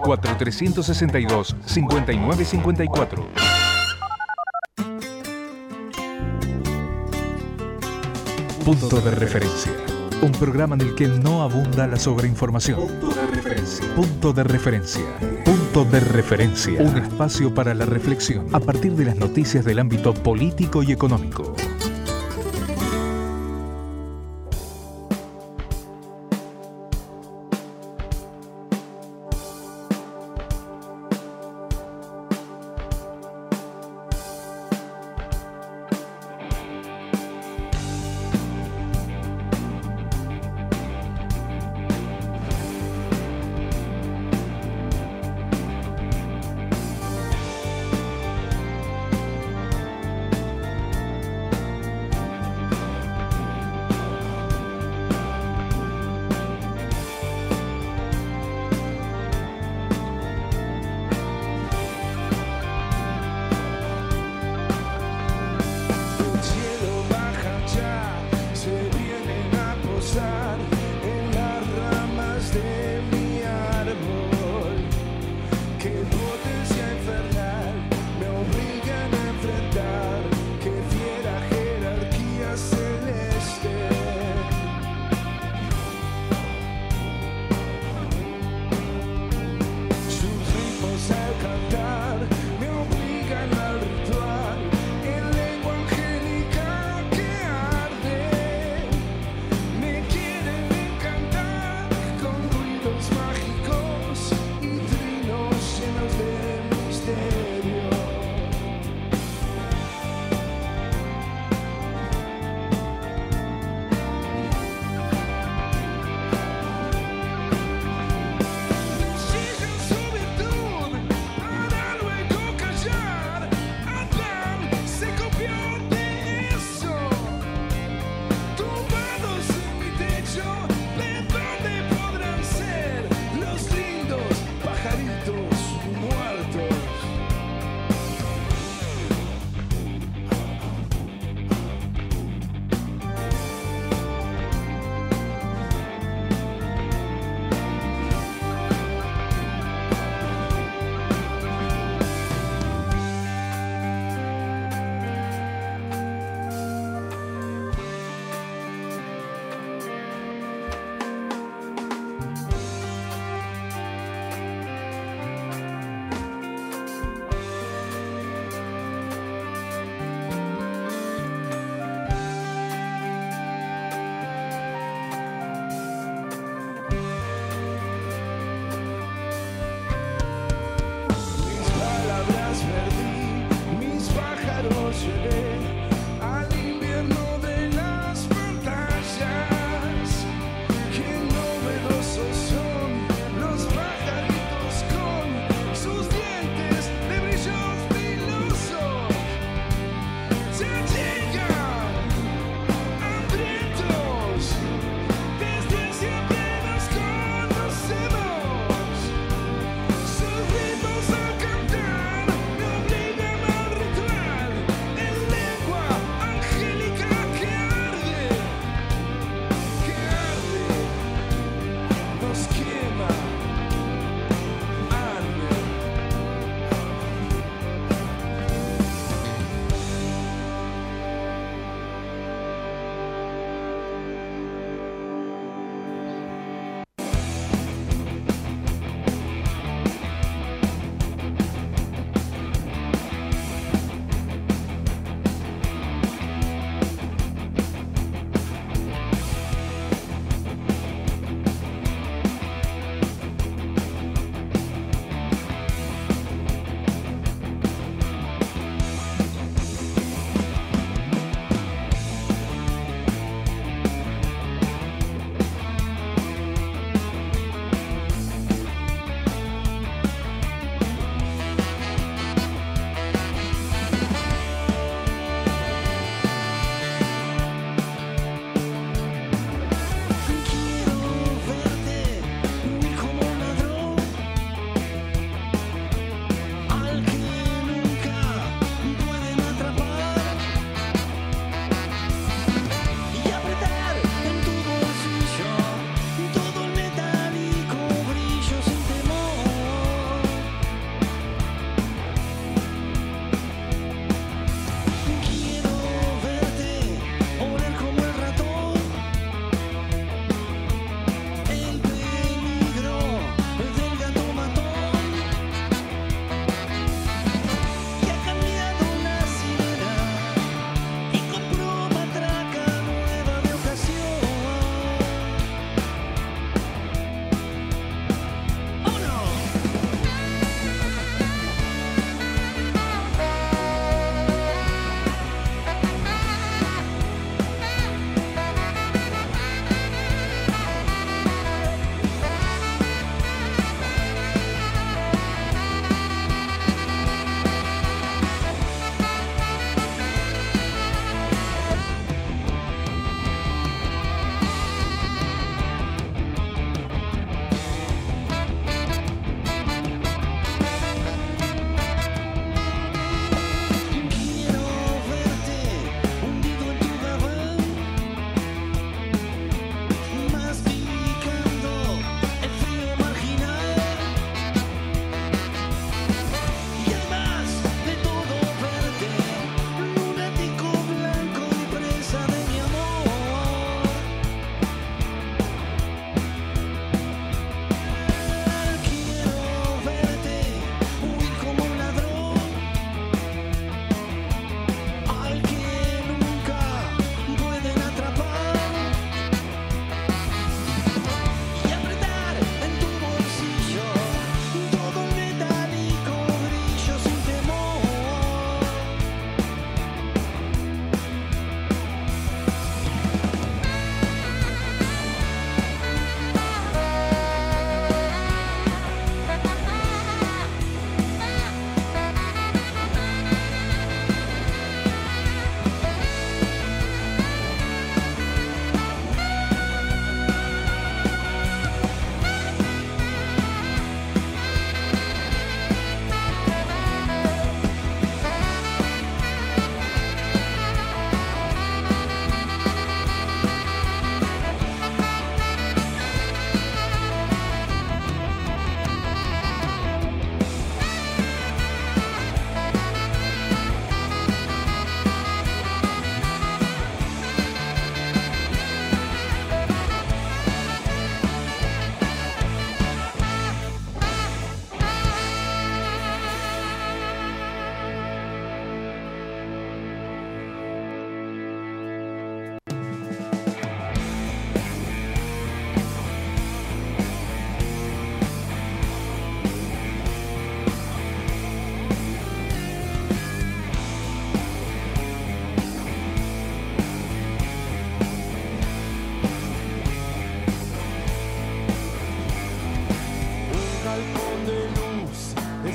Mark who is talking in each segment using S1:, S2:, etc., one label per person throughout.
S1: 4362-5954. Punto de referencia. Un programa en el que no abunda la sobreinformación. Punto de referencia. Punto de referencia. Punto de referencia. Un espacio para la reflexión a partir de las noticias del ámbito político y económico.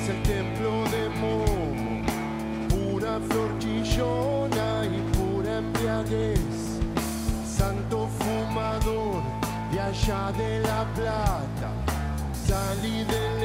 S2: el templo de Momo, pura flor chillona y pura embriaguez, santo fumador de allá de la plata, salí de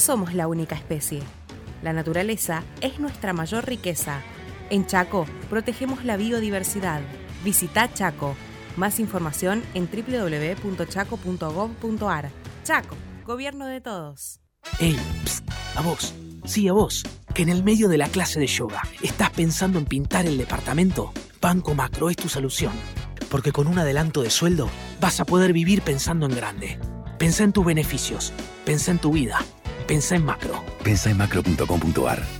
S3: somos la única especie. La naturaleza es nuestra mayor riqueza. En Chaco protegemos la biodiversidad. Visita Chaco. Más información en www.chaco.gov.ar. Chaco, gobierno de todos.
S4: ¡Ey! psst, a vos. Sí, a vos. Que en el medio de la clase de yoga estás pensando en pintar el departamento. Banco Macro es tu solución. Porque con un adelanto de sueldo vas a poder vivir pensando en grande. Pensá en tus beneficios. Pensá en tu vida. Pensá en macro.
S5: Pensá en macro.com.ar.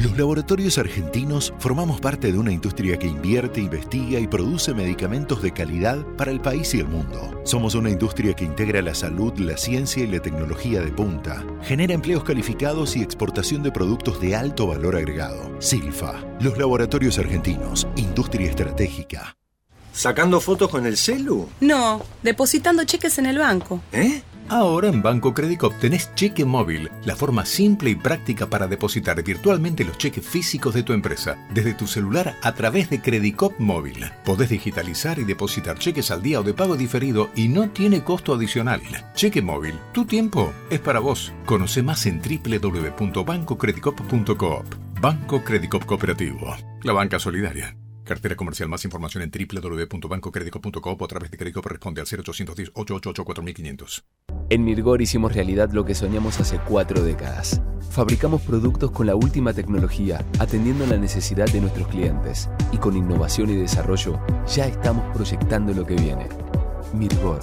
S6: Los laboratorios argentinos formamos parte de una industria que invierte, investiga y produce medicamentos de calidad para el país y el mundo. Somos una industria que integra la salud, la ciencia y la tecnología de punta. Genera empleos calificados y exportación de productos de alto valor agregado. Silfa, los laboratorios argentinos, industria estratégica.
S7: ¿Sacando fotos con el celu?
S8: No, depositando cheques en el banco.
S7: ¿Eh?
S9: Ahora en Banco Credicop tenés cheque móvil, la forma simple y práctica para depositar virtualmente los cheques físicos de tu empresa, desde tu celular a través de Credicop móvil. Podés digitalizar y depositar cheques al día o de pago diferido y no tiene costo adicional. Cheque móvil, tu tiempo es para vos. Conoce más en www.bancocredicop.coop. Banco Credicop Cooperativo, la banca solidaria. Cartera comercial. Más información en www.bancocredico.com o a través de Credicop responde al 0810 888 4500.
S10: En Mirgor hicimos realidad lo que soñamos hace cuatro décadas. Fabricamos productos con la última tecnología, atendiendo la necesidad de nuestros clientes. Y con innovación y desarrollo, ya estamos proyectando lo que viene. Mirgor,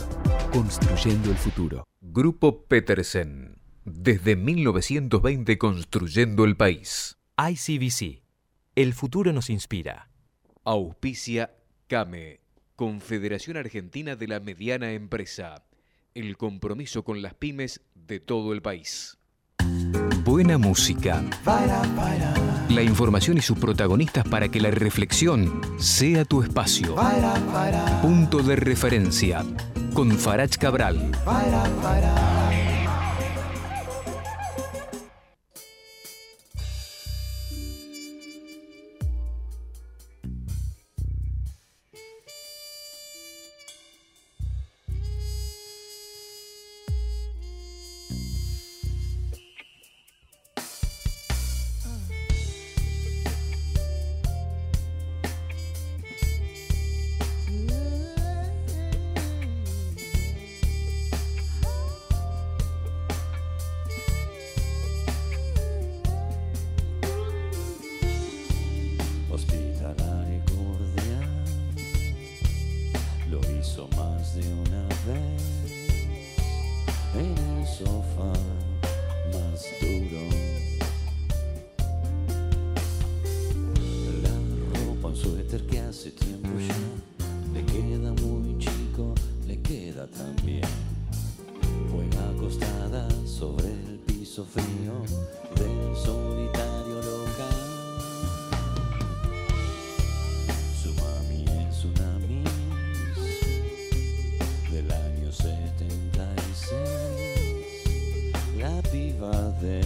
S10: construyendo el futuro.
S11: Grupo Petersen. Desde 1920 construyendo el país.
S12: ICBC. El futuro nos inspira.
S11: Auspicia CAME, Confederación Argentina de la Mediana Empresa. El compromiso con las pymes de todo el país.
S12: Buena música. La información y sus protagonistas para que la reflexión sea tu espacio. Punto de referencia. Con Farach Cabral.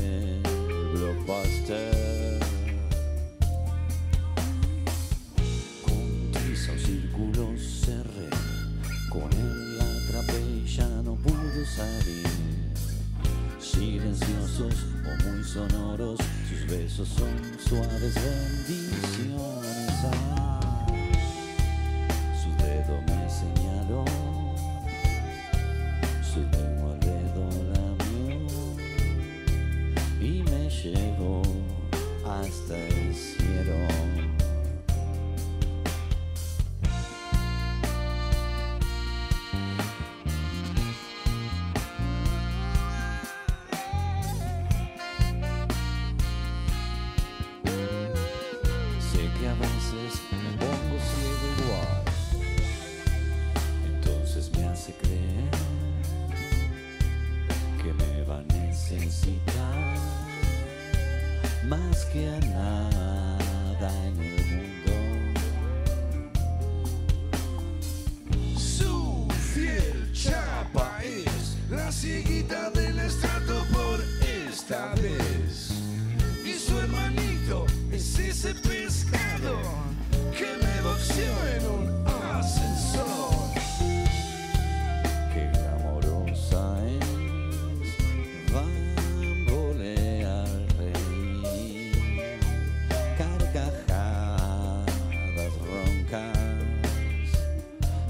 S13: Piba del blockbuster. Con tiza un círculo cerré, con él la atrapé ya no pudo salir. Silenciosos o muy sonoros, sus besos son suaves bendiciones.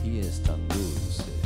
S13: Y es
S14: tan dulce.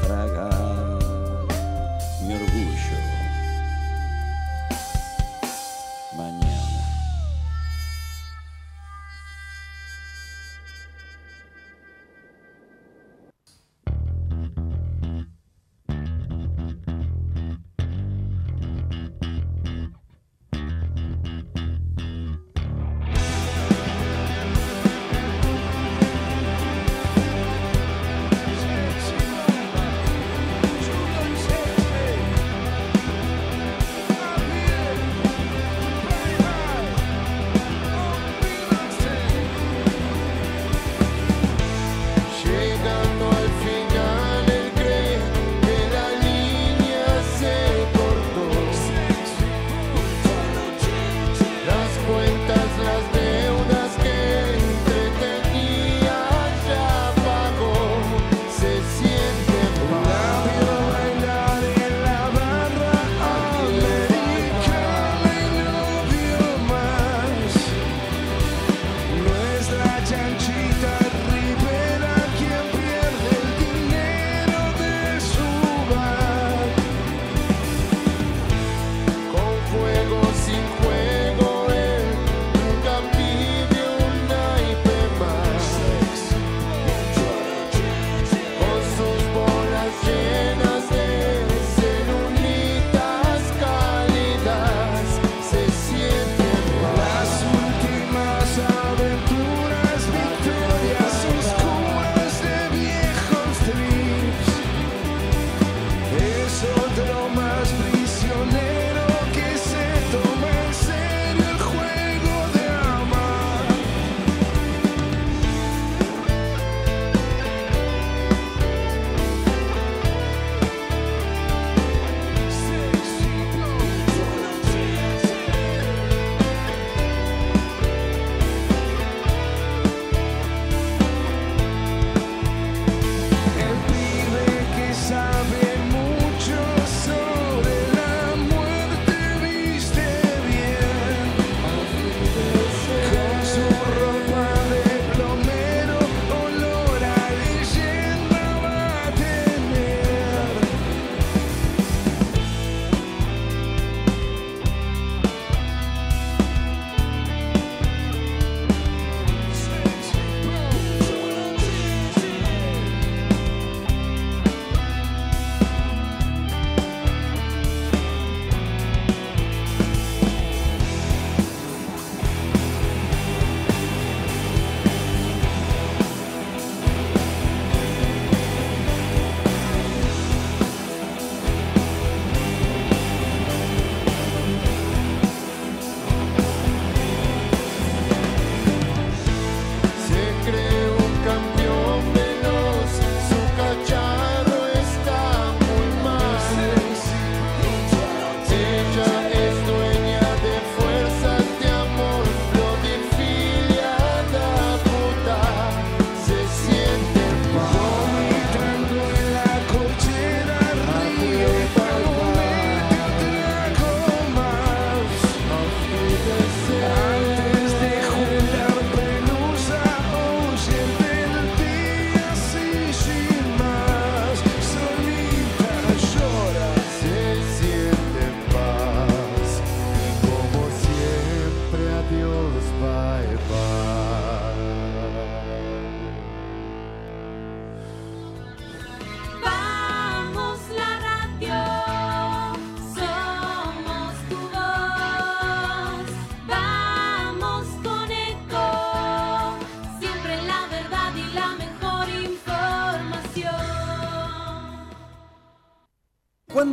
S13: Tragar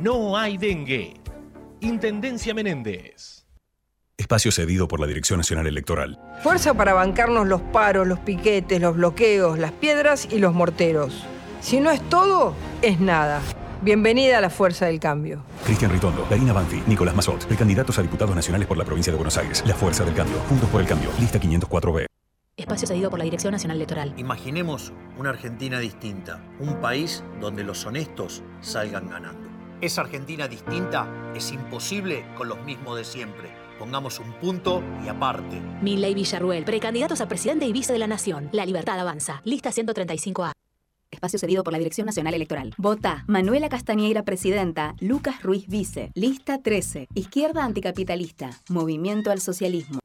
S15: no hay dengue. Intendencia Menéndez.
S16: Espacio cedido por la Dirección Nacional Electoral.
S17: Fuerza para bancarnos los paros, los piquetes, los bloqueos, las piedras y los morteros. Si no es todo, es nada. Bienvenida a la Fuerza del Cambio.
S16: Cristian Ritondo, Karina Banfi, Nicolás Mazot, precandidatos a diputados nacionales por la provincia de Buenos Aires. La Fuerza del Cambio. Juntos por el Cambio. Lista 504B.
S18: Espacio cedido por la Dirección Nacional Electoral.
S19: Imaginemos una Argentina distinta, un país donde los honestos salgan ganando. Esa Argentina distinta es imposible con los mismos de siempre. Pongamos un punto y aparte.
S18: Milley Villarruel, precandidatos a presidente y vice de la Nación. La libertad avanza. Lista 135A.
S20: Espacio cedido por la Dirección Nacional Electoral. Vota Manuela Castañeira, presidenta. Lucas Ruiz, vice. Lista 13. Izquierda anticapitalista. Movimiento al socialismo.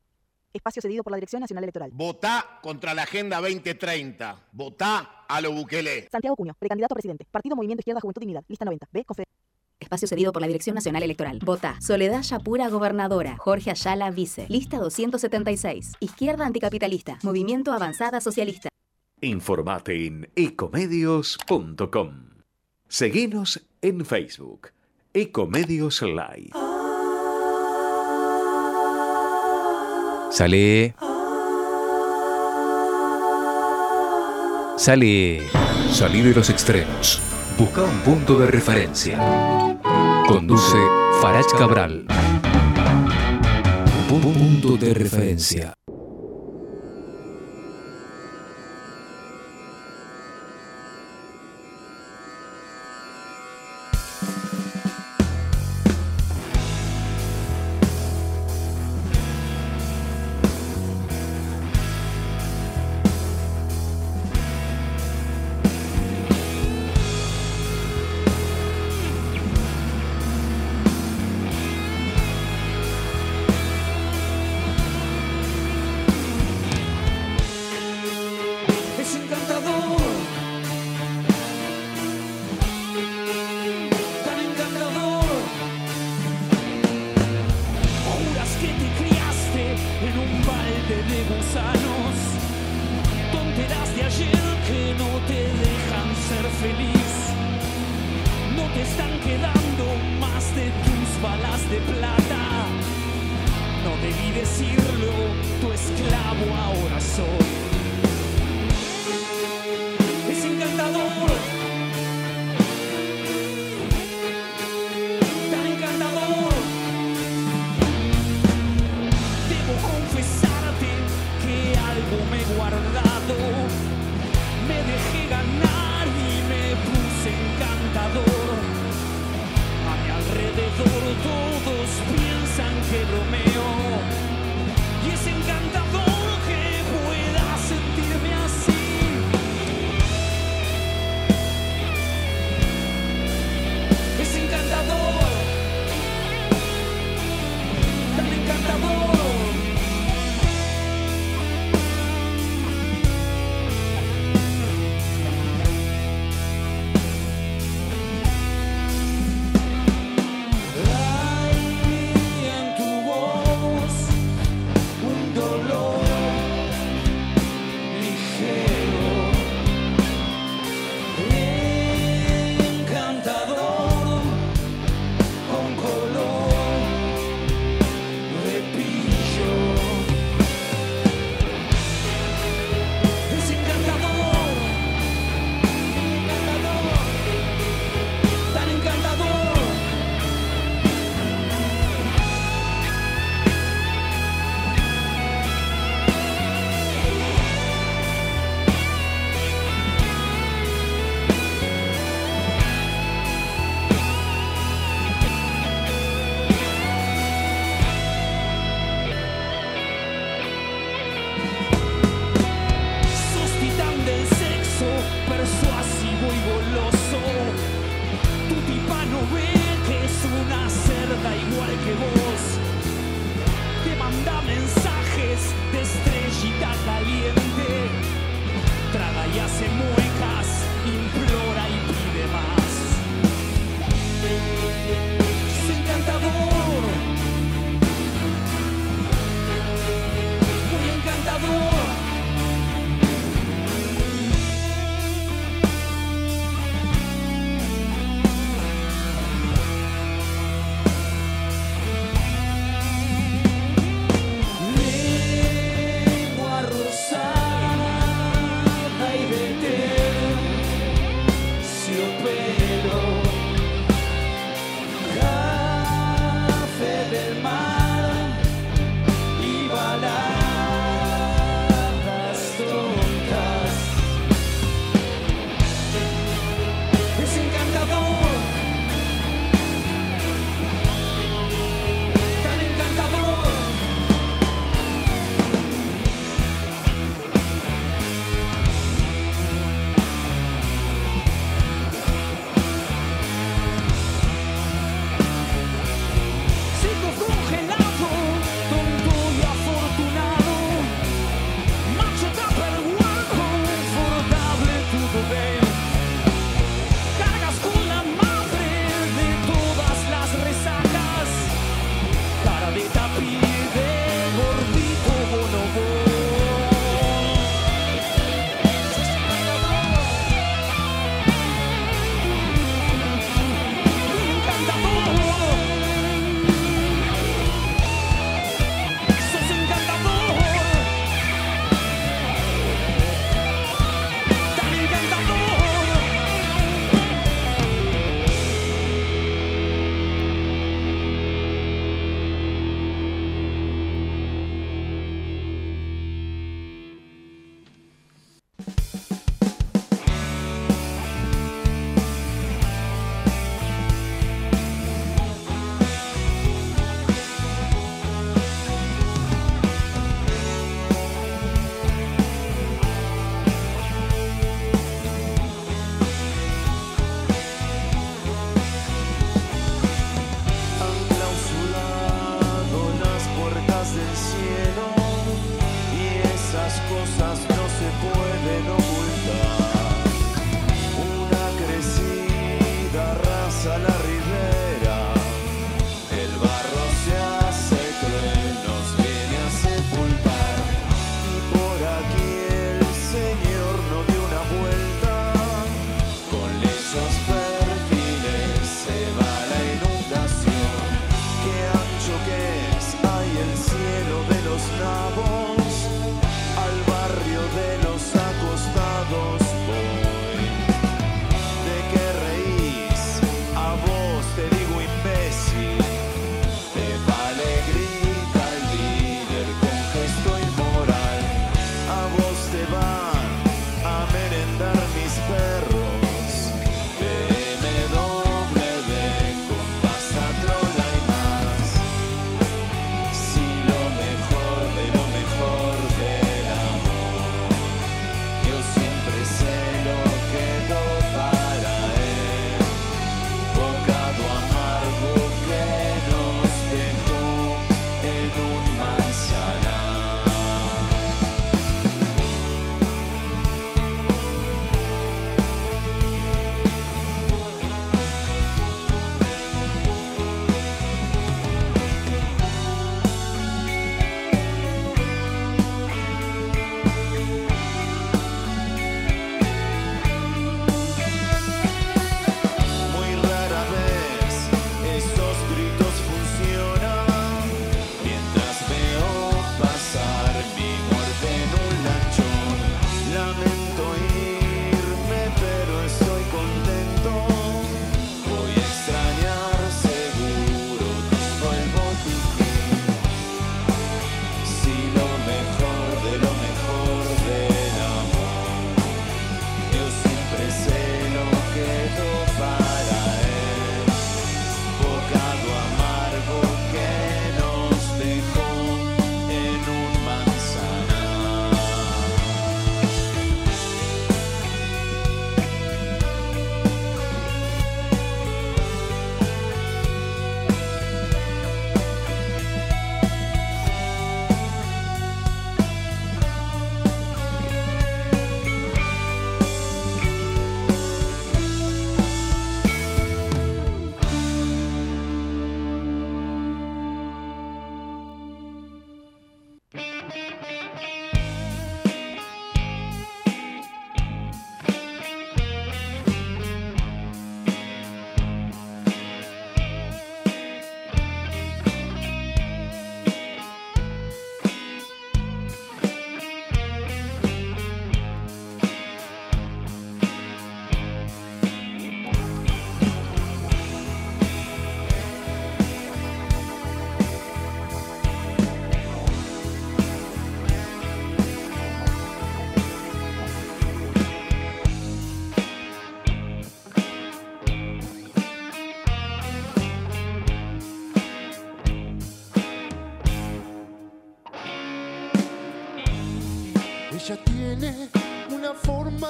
S21: Espacio cedido por la Dirección Nacional Electoral.
S22: Votá contra la Agenda 2030. Votá a lo Bukele.
S21: Santiago Cuño, precandidato a presidente. Partido Movimiento Izquierda Juventud Dignidad. Lista 90. B. Confe
S20: Espacio cedido por la Dirección Nacional Electoral. Vota Soledad Yapura, gobernadora. Jorge Ayala, vice. Lista 276. Izquierda anticapitalista. Movimiento Avanzada Socialista.
S11: Informate en ecomedios.com. Seguinos en Facebook. Ecomedios Live.
S13: Sale. Sale. Salí de los extremos. Busca un punto de referencia. Conduce Farach Cabral. Punto de referencia.
S23: De plata. No debí decirlo, tu esclavo ahora soy.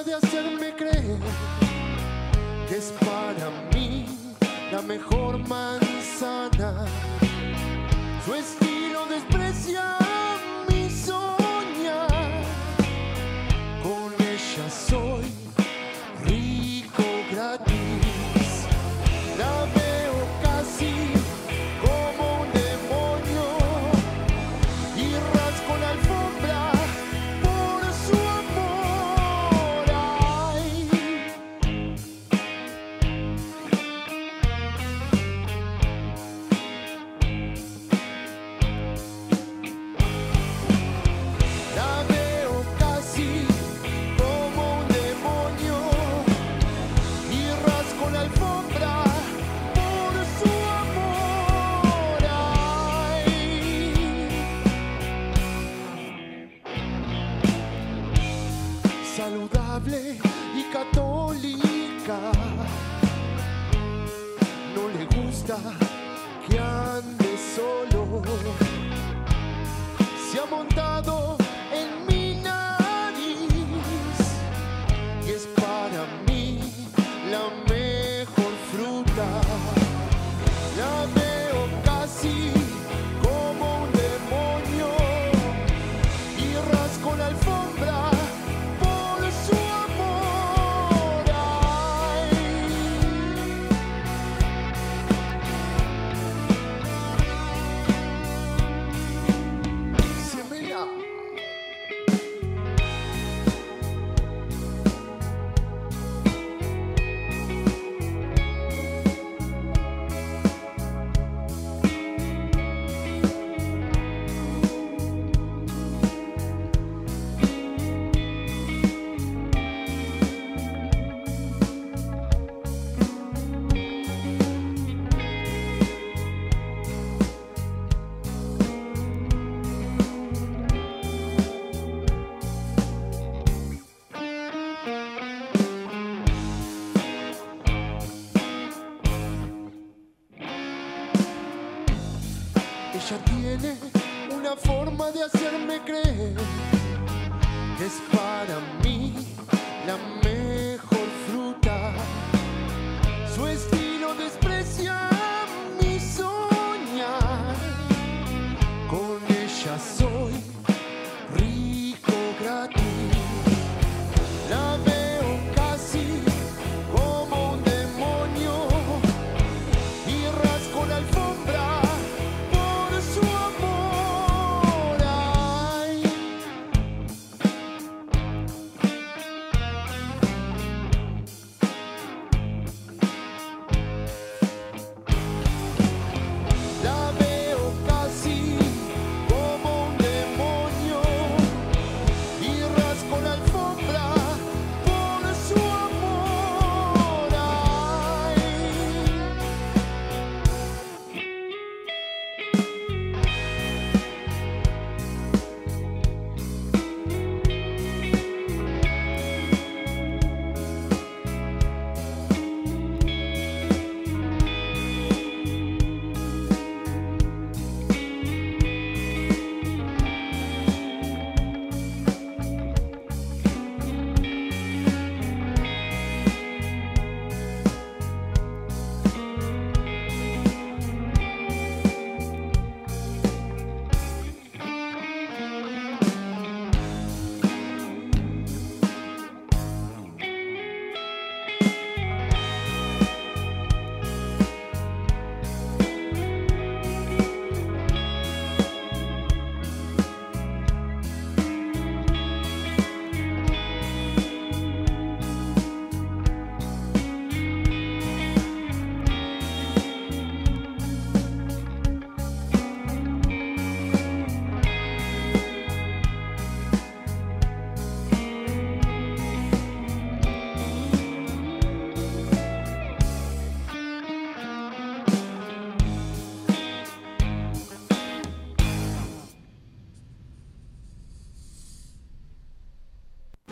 S24: de
S2: hacerme creer que es para mí la mejor manzana. Su estilo desprecia fuerte y católica. No le gusta que ande solo. Se ha montado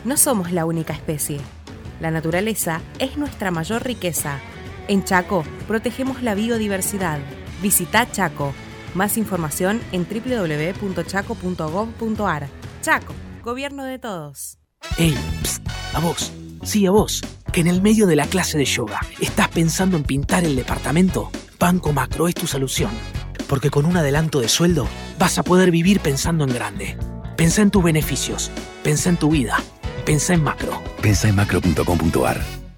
S3: No somos la única especie. La naturaleza es nuestra mayor riqueza. En Chaco protegemos la biodiversidad. Visita Chaco. Más información en www.chaco.gov.ar. Chaco, gobierno de todos.
S4: Ey, psst, a vos, sí a vos, que en el medio de la clase de yoga estás pensando en pintar el departamento. Banco Macro es tu solución. Porque con un adelanto de sueldo vas a poder vivir pensando en grande. Pensá en tus beneficios, pensá en tu vida, pensá en macro.
S5: Pensa en macro.com.ar.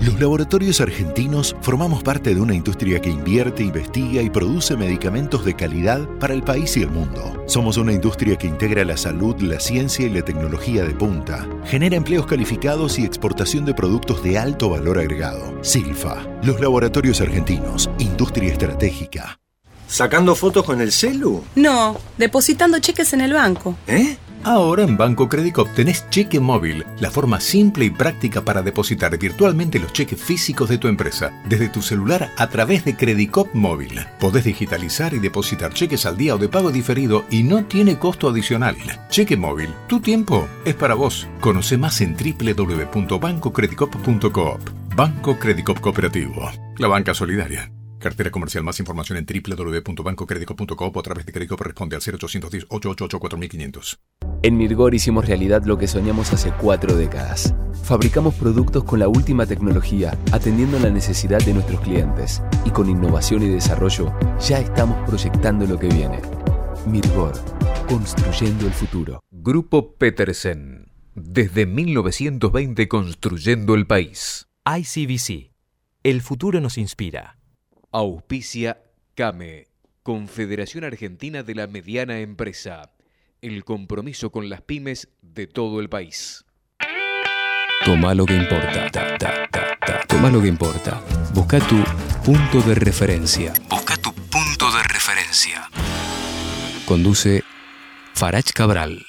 S6: Los laboratorios argentinos formamos parte de una industria que invierte, investiga y produce medicamentos de calidad para el país y el mundo. Somos una industria que integra la salud, la ciencia y la tecnología de punta. Genera empleos calificados y exportación de productos de alto valor agregado. Silfa, los laboratorios argentinos, industria estratégica.
S7: ¿Sacando fotos con el celu?
S25: No, depositando cheques en el banco.
S7: ¿Eh?
S9: Ahora en Banco Credicop tenés cheque móvil, la forma simple y práctica para depositar virtualmente los cheques físicos de tu empresa desde tu celular a través de Credicop móvil. Podés digitalizar y depositar cheques al día o de pago diferido y no tiene costo adicional. Cheque móvil, tu tiempo es para vos. Conoce más en www.bancocredicop.coop. Banco Credicop Cooperativo, la banca solidaria. Cartera comercial. Más información en www.bancocredico.coop o a través de Credicop responde al 0810 888 4500.
S10: En Mirgor hicimos realidad lo que soñamos hace cuatro décadas. Fabricamos productos con la última tecnología, atendiendo la necesidad de nuestros clientes. Y con innovación y desarrollo, ya estamos proyectando lo que viene. Mirgor, construyendo el futuro.
S13: Grupo Petersen. Desde 1920 construyendo el país.
S26: ICBC. El futuro nos inspira.
S11: Auspicia CAME, Confederación Argentina de la Mediana Empresa. El compromiso con las pymes de todo el país.
S13: Toma lo que importa. Ta, ta, ta. Toma lo que importa. Busca tu punto de referencia. Busca tu punto de referencia. Conduce Farach Cabral.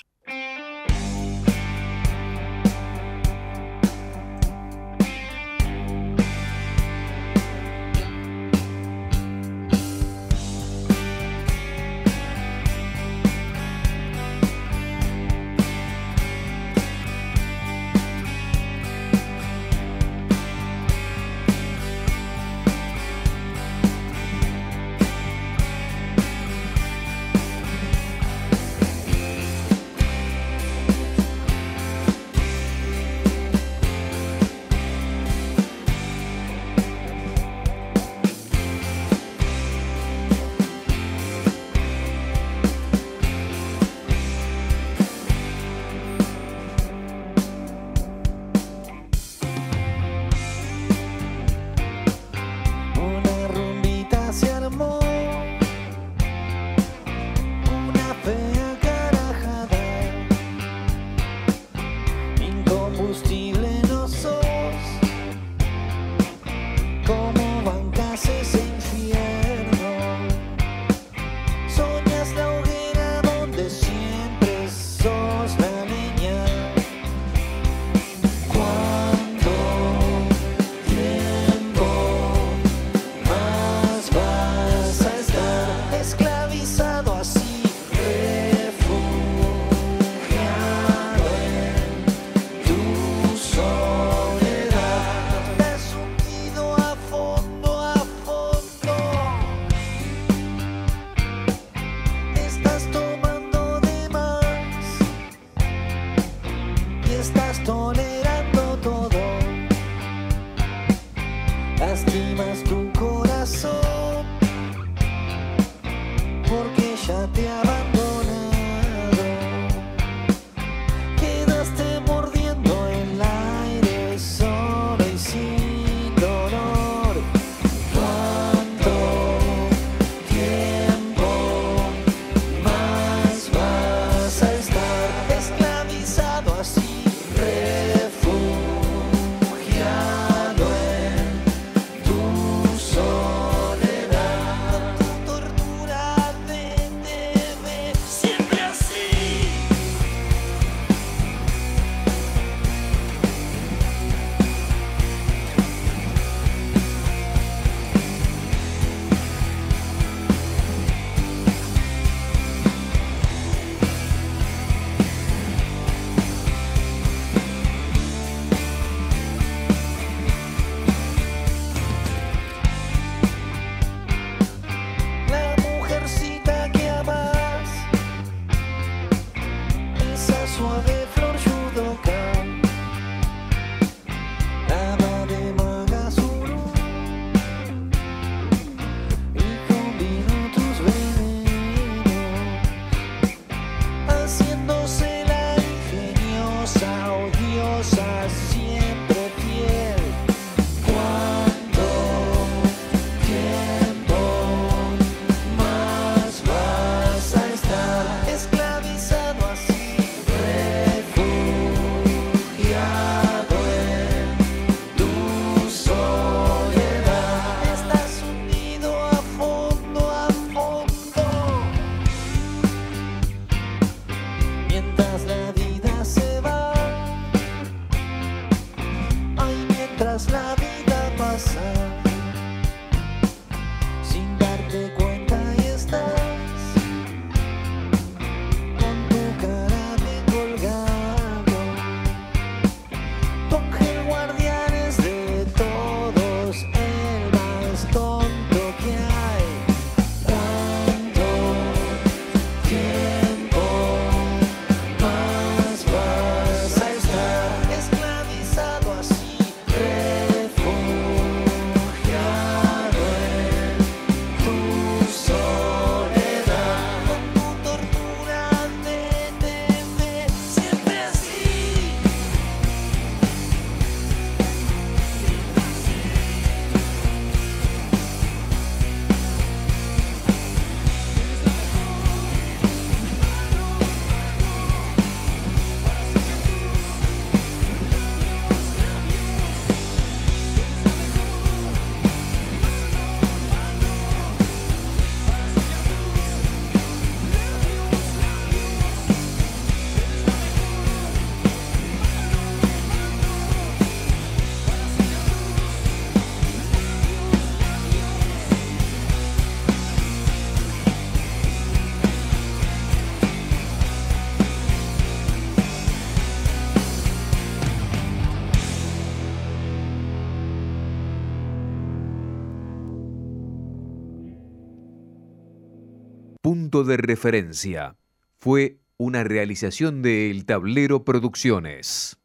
S11: De referencia. Fue una realización de El Tablero Producciones.